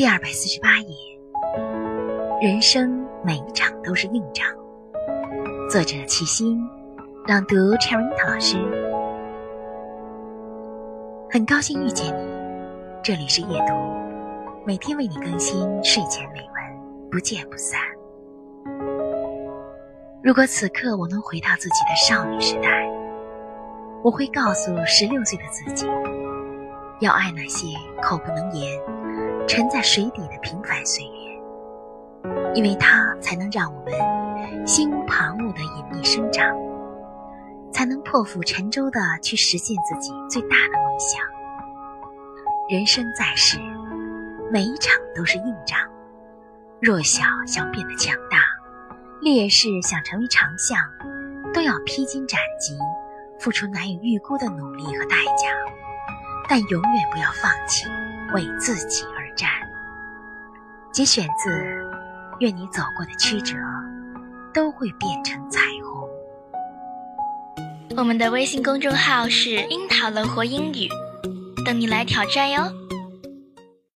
第二百四十八页，人生每一场都是硬仗。作者：齐心，朗读 c h e r i t 老师。很高兴遇见你，这里是夜读，每天为你更新睡前美文，不见不散。如果此刻我能回到自己的少女时代，我会告诉十六岁的自己，要爱那些口不能言。沉在水底的平凡岁月，因为它才能让我们心无旁骛的隐秘生长，才能破釜沉舟的去实现自己最大的梦想。人生在世，每一场都是硬仗。弱小想变得强大，烈士想成为长项，都要披荆斩棘，付出难以预估的努力和代价。但永远不要放弃，为自己而。战，节选自《愿你走过的曲折都会变成彩虹》。我们的微信公众号是“樱桃乐活英语”，等你来挑战哟。